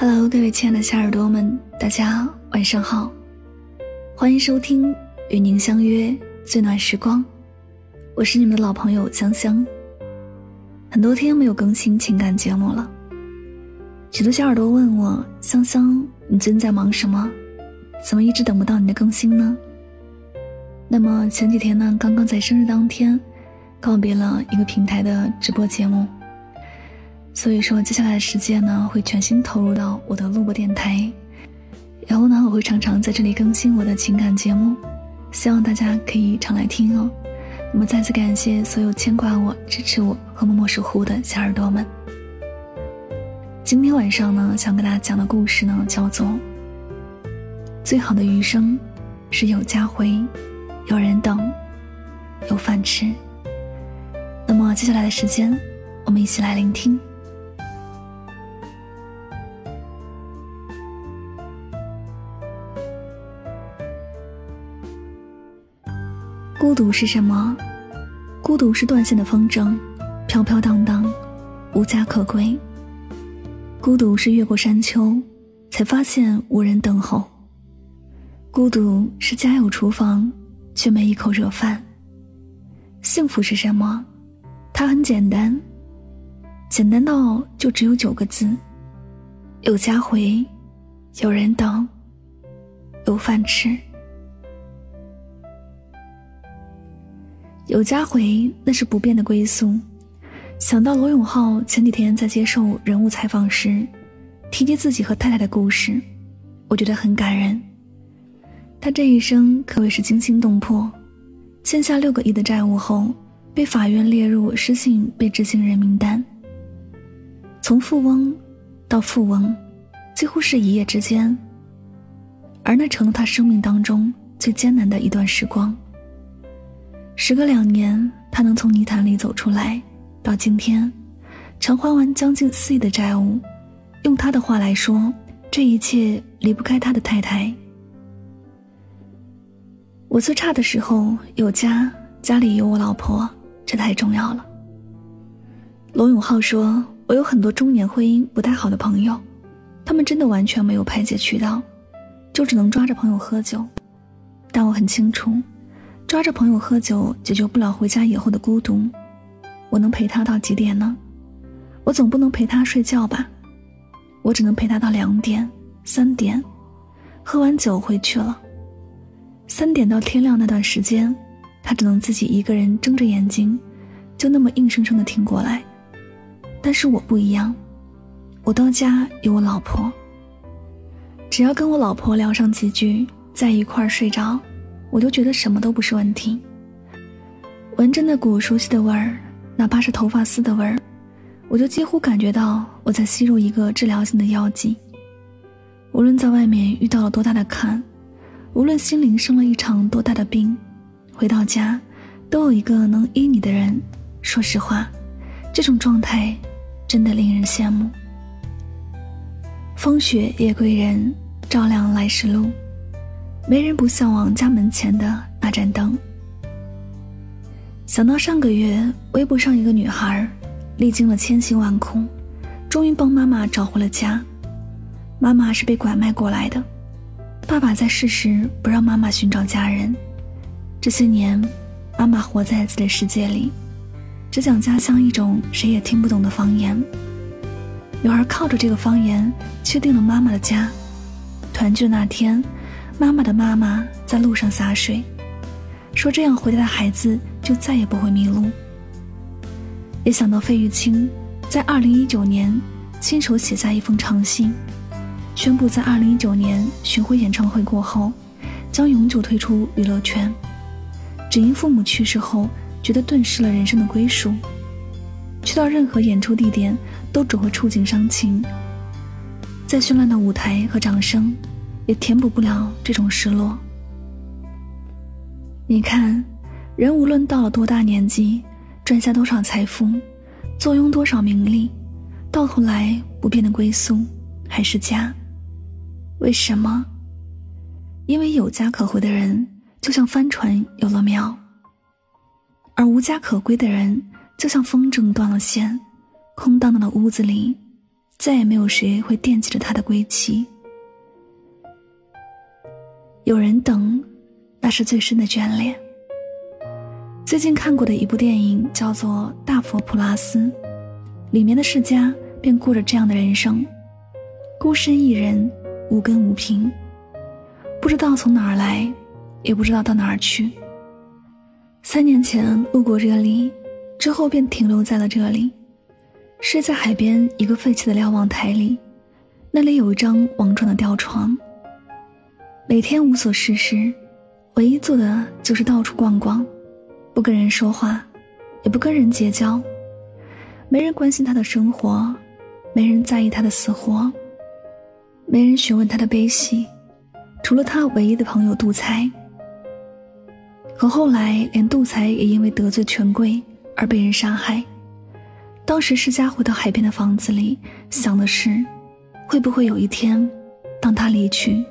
Hello，各位亲爱的小耳朵们，大家晚上好，欢迎收听与您相约最暖时光，我是你们的老朋友香香。很多天没有更新情感节目了，许多小耳朵问我香香，你最近在忙什么？怎么一直等不到你的更新呢？那么前几天呢，刚刚在生日当天，告别了一个平台的直播节目。所以说，接下来的时间呢，会全心投入到我的录播电台，然后呢，我会常常在这里更新我的情感节目，希望大家可以常来听哦。那么，再次感谢所有牵挂我、支持我和默默守护的小耳朵们。今天晚上呢，想跟大家讲的故事呢，叫做《最好的余生是有家回，有人等，有饭吃》。那么，接下来的时间，我们一起来聆听。独是什么？孤独是断线的风筝，飘飘荡荡，无家可归。孤独是越过山丘，才发现无人等候。孤独是家有厨房，却没一口热饭。幸福是什么？它很简单，简单到就只有九个字：有家回，有人等，有饭吃。有家回，那是不变的归宿。想到罗永浩前几天在接受人物采访时，提及自己和太太的故事，我觉得很感人。他这一生可谓是惊心动魄，欠下六个亿的债务后，被法院列入失信被执行人名单。从富翁到富翁，几乎是一夜之间，而那成了他生命当中最艰难的一段时光。时隔两年，他能从泥潭里走出来，到今天，偿还完将近四亿的债务。用他的话来说，这一切离不开他的太太。我最差的时候有家，家里有我老婆，这太重要了。罗永浩说：“我有很多中年婚姻不太好的朋友，他们真的完全没有排解渠道，就只能抓着朋友喝酒。但我很清楚。”抓着朋友喝酒解决不了回家以后的孤独，我能陪他到几点呢？我总不能陪他睡觉吧？我只能陪他到两点、三点，喝完酒回去了。三点到天亮那段时间，他只能自己一个人睁着眼睛，就那么硬生生的挺过来。但是我不一样，我到家有我老婆，只要跟我老婆聊上几句，在一块儿睡着。我就觉得什么都不是问题。闻着那股熟悉的味儿，哪怕是头发丝的味儿，我就几乎感觉到我在吸入一个治疗性的药剂。无论在外面遇到了多大的坎，无论心灵生了一场多大的病，回到家，都有一个能依你的人。说实话，这种状态真的令人羡慕。风雪夜归人，照亮来时路。没人不向往家门前的那盏灯。想到上个月微博上一个女孩，历经了千辛万苦，终于帮妈妈找回了家。妈妈是被拐卖过来的，爸爸在世时不让妈妈寻找家人。这些年，妈妈活在自己的世界里，只讲家乡一种谁也听不懂的方言。女孩靠着这个方言，确定了妈妈的家。团聚那天。妈妈的妈妈在路上洒水，说这样回来的孩子就再也不会迷路。也想到费玉清在二零一九年亲手写下一封长信，宣布在二零一九年巡回演唱会过后，将永久退出娱乐圈，只因父母去世后觉得顿失了人生的归属，去到任何演出地点都只会触景伤情，在绚烂的舞台和掌声。也填补不了这种失落。你看，人无论到了多大年纪，赚下多少财富，坐拥多少名利，到头来不变的归宿还是家。为什么？因为有家可回的人，就像帆船有了锚；而无家可归的人，就像风筝断了线，空荡荡的屋子里，再也没有谁会惦记着他的归期。有人等，那是最深的眷恋。最近看过的一部电影叫做《大佛普拉斯》，里面的世家便过着这样的人生：孤身一人，无根无凭，不知道从哪儿来，也不知道到哪儿去。三年前路过这里，之后便停留在了这里。睡在海边一个废弃的瞭望台里，那里有一张网状的吊床。每天无所事事，唯一做的就是到处逛逛，不跟人说话，也不跟人结交，没人关心他的生活，没人在意他的死活，没人询问他的悲喜，除了他唯一的朋友杜才。可后来，连杜才也因为得罪权贵而被人杀害。当时世家回到海边的房子里，想的是，会不会有一天，当他离去，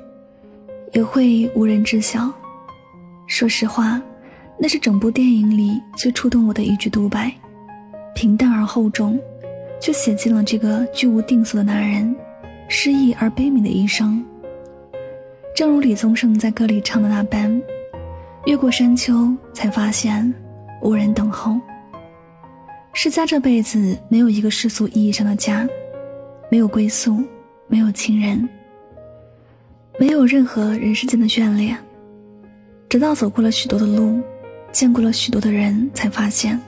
也会无人知晓。说实话，那是整部电影里最触动我的一句独白，平淡而厚重，却写尽了这个居无定所的男人失意而悲悯的一生。正如李宗盛在歌里唱的那般：“越过山丘，才发现无人等候。”世家这辈子没有一个世俗意义上的家，没有归宿，没有亲人，没有任何人世间的眷恋。直到走过了许多的路，见过了许多的人，才发现，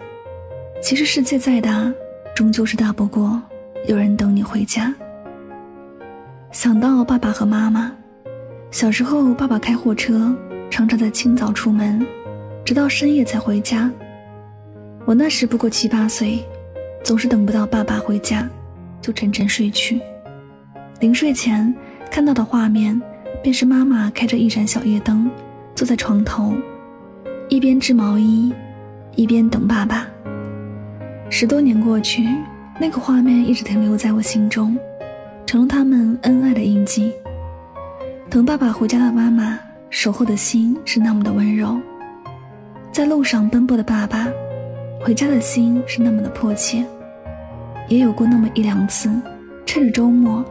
其实世界再大，终究是大不过有人等你回家。想到爸爸和妈妈，小时候爸爸开货车，常常在清早出门，直到深夜才回家。我那时不过七八岁，总是等不到爸爸回家，就沉沉睡去。临睡前看到的画面，便是妈妈开着一盏小夜灯，坐在床头，一边织毛衣，一边等爸爸。十多年过去，那个画面一直停留在我心中，成了他们恩爱的印记。等爸爸回家的妈妈，守候的心是那么的温柔，在路上奔波的爸爸。回家的心是那么的迫切，也有过那么一两次，趁着周末，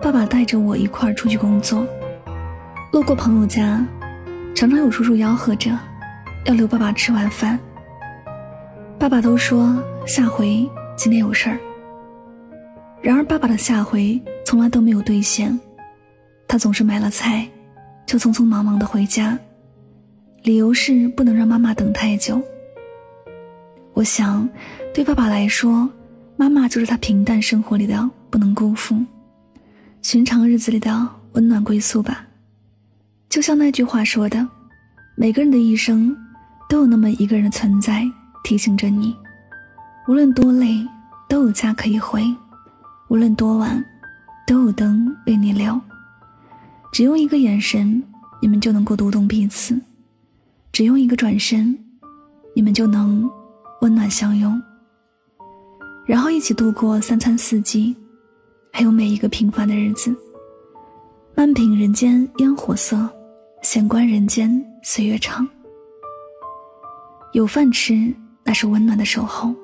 爸爸带着我一块儿出去工作，路过朋友家，常常有叔叔吆喝着，要留爸爸吃晚饭。爸爸都说下回今天有事儿，然而爸爸的下回从来都没有兑现，他总是买了菜，就匆匆忙忙的回家，理由是不能让妈妈等太久。我想，对爸爸来说，妈妈就是他平淡生活里的不能辜负，寻常日子里的温暖归宿吧。就像那句话说的，每个人的一生，都有那么一个人存在，提醒着你，无论多累，都有家可以回；无论多晚，都有灯为你留。只用一个眼神，你们就能够读懂彼此；只用一个转身，你们就能。温暖相拥，然后一起度过三餐四季，还有每一个平凡的日子。慢品人间烟火色，闲观人间岁月长。有饭吃，那是温暖的守候。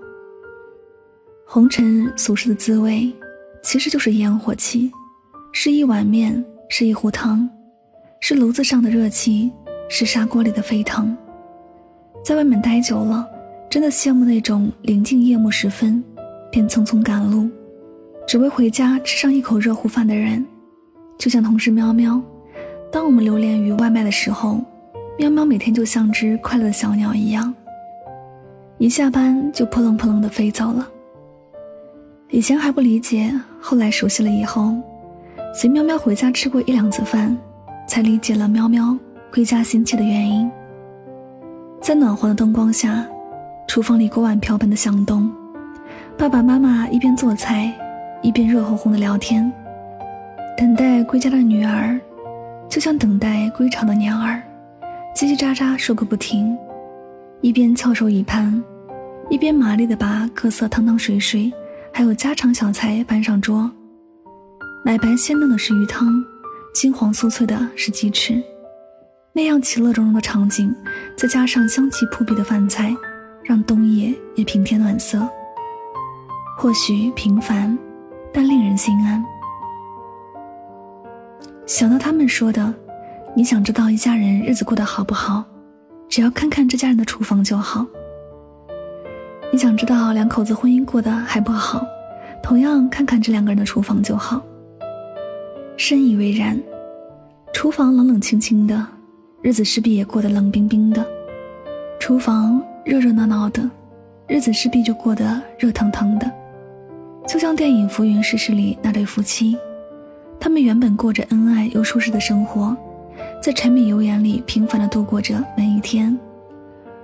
红尘俗世的滋味，其实就是烟火气，是一碗面，是一壶汤，是炉子上的热气，是砂锅里的沸腾。在外面待久了。真的羡慕那种临近夜幕时分，便匆匆赶路，只为回家吃上一口热乎饭的人。就像同事喵喵，当我们流连于外卖的时候，喵喵每天就像只快乐的小鸟一样，一下班就扑棱扑棱的飞走了。以前还不理解，后来熟悉了以后，随喵喵回家吃过一两次饭，才理解了喵喵归家心切的原因。在暖和的灯光下。厨房里锅碗瓢盆的响动，爸爸妈妈一边做菜，一边热烘烘的聊天。等待归家的女儿，就像等待归巢的鸟儿，叽叽喳喳说个不停。一边翘首以盼，一边麻利的把各色汤汤水水，还有家常小菜搬上桌。奶白鲜嫩的是鱼汤，金黄酥脆的是鸡翅。那样其乐融融的场景，再加上香气扑鼻的饭菜。让冬夜也平添暖色。或许平凡，但令人心安。想到他们说的：“你想知道一家人日子过得好不好，只要看看这家人的厨房就好。你想知道两口子婚姻过得还不好，同样看看这两个人的厨房就好。”深以为然。厨房冷冷清清的，日子势必也过得冷冰冰的；厨房热热闹闹的，日子势必就过得热腾腾的。就像电影《浮云世事》里那对夫妻。他们原本过着恩爱又舒适的生活，在柴米油盐里平凡的度过着每一天，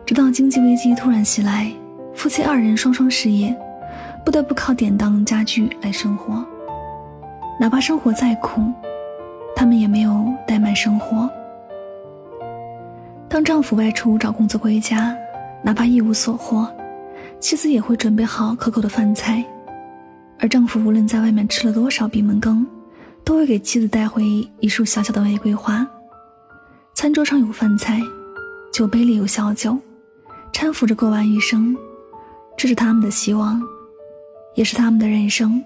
直到经济危机突然袭来，夫妻二人双双失业，不得不靠典当家具来生活。哪怕生活再苦，他们也没有怠慢生活。当丈夫外出找工作归家，哪怕一无所获，妻子也会准备好可口的饭菜，而丈夫无论在外面吃了多少闭门羹。都会给妻子带回一束小小的玫瑰花。餐桌上有饭菜，酒杯里有小酒，搀扶着过完一生，这是他们的希望，也是他们的人生。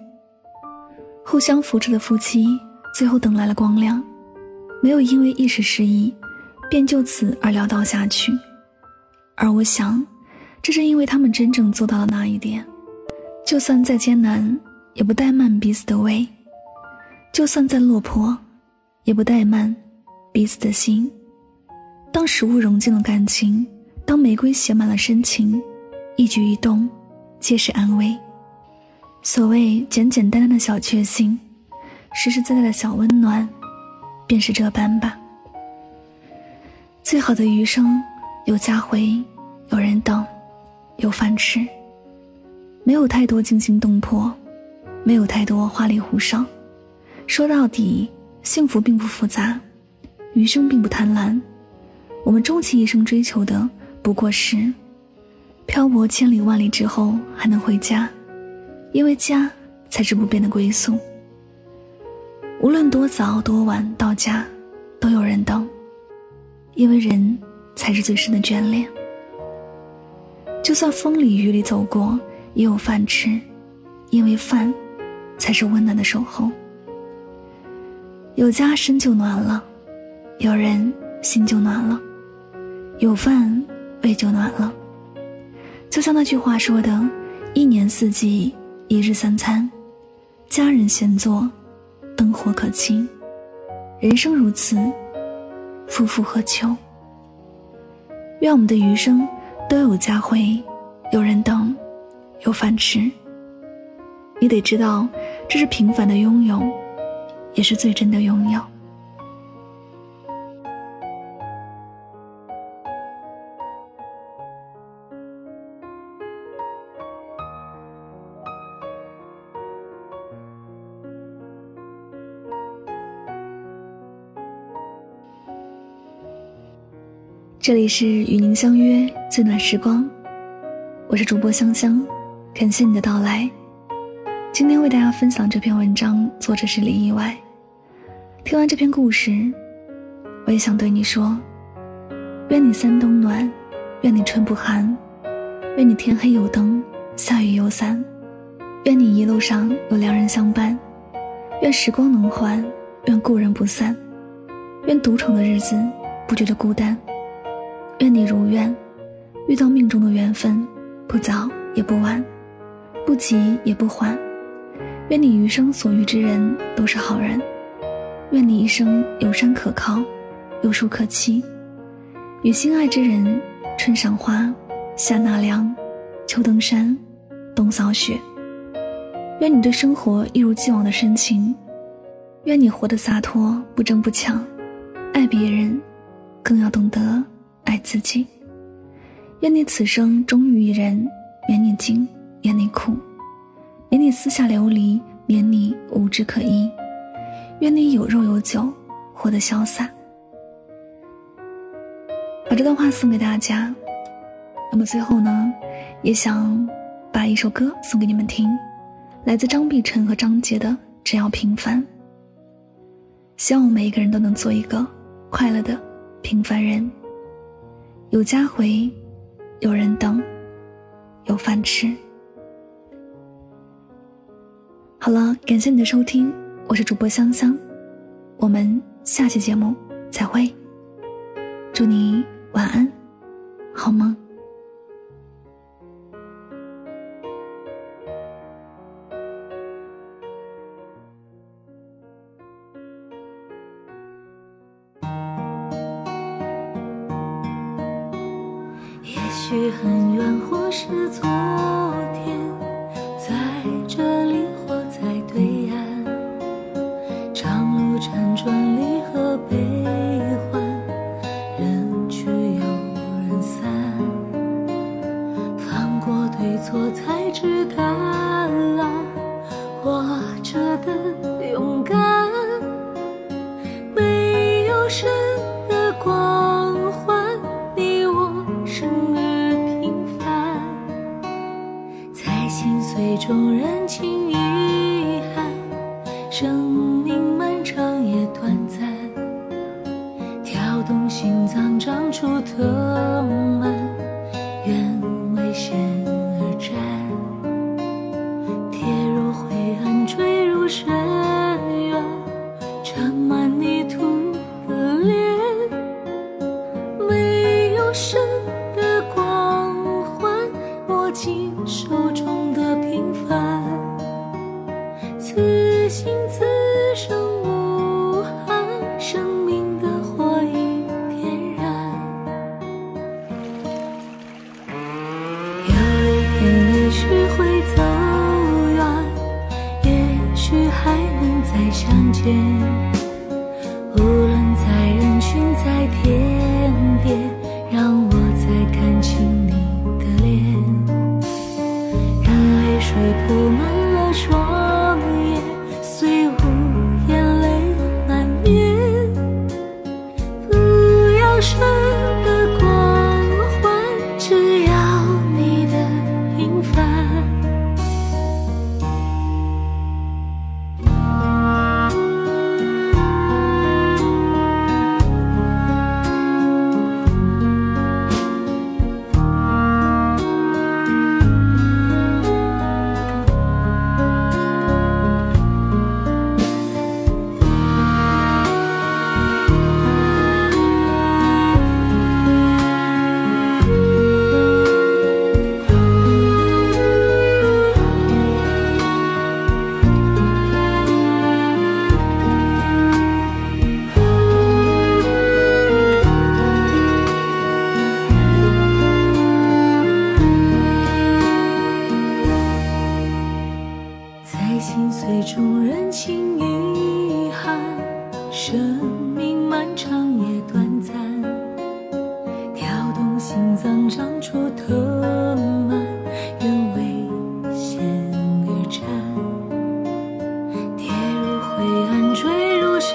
互相扶持的夫妻，最后等来了光亮，没有因为一时失意，便就此而潦倒下去。而我想，这是因为他们真正做到了那一点，就算再艰难，也不怠慢彼此的胃。就算再落魄，也不怠慢彼此的心。当食物融进了感情，当玫瑰写满了深情，一举一动皆是安慰。所谓简简单单的小确幸，实实在在的小温暖，便是这般吧。最好的余生，有家回，有人等，有饭吃。没有太多惊心动魄，没有太多花里胡哨。说到底，幸福并不复杂，余生并不贪婪，我们终其一生追求的不过是，漂泊千里万里之后还能回家，因为家才是不变的归宿。无论多早多晚到家，都有人等，因为人才是最深的眷恋。就算风里雨里走过，也有饭吃，因为饭，才是温暖的守候。有家身就暖了，有人心就暖了，有饭胃就暖了。就像那句话说的：“一年四季，一日三餐，家人闲坐，灯火可亲。”人生如此，夫复何求？愿我们的余生都有家回，有人等，有饭吃。你得知道，这是平凡的拥有。也是最真的拥有。这里是与您相约最暖时光，我是主播香香，感谢你的到来。今天为大家分享这篇文章，作者是李意外。听完这篇故事，我也想对你说：愿你三冬暖，愿你春不寒，愿你天黑有灯，下雨有伞，愿你一路上有良人相伴，愿时光能缓，愿故人不散，愿独宠的日子不觉得孤单，愿你如愿遇到命中的缘分，不早也不晚，不急也不缓，愿你余生所遇之人都是好人。愿你一生有山可靠，有树可栖，与心爱之人春赏花，夏纳凉，秋登山，冬扫雪。愿你对生活一如既往的深情，愿你活得洒脱，不争不抢，爱别人，更要懂得爱自己。愿你此生忠于一人，免你惊，免你苦，免你私下流离，免你无枝可依。愿你有肉有酒活得潇洒。把这段话送给大家。那么最后呢也想把一首歌送给你们听来自张碧晨和张杰的只要平凡。希望我们每一个人都能做一个快乐的平凡人。有家回有人等有饭吃。好了感谢你的收听我是主播香香，我们下期节目再会。祝你晚安，好梦。也许很远，或是错。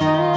try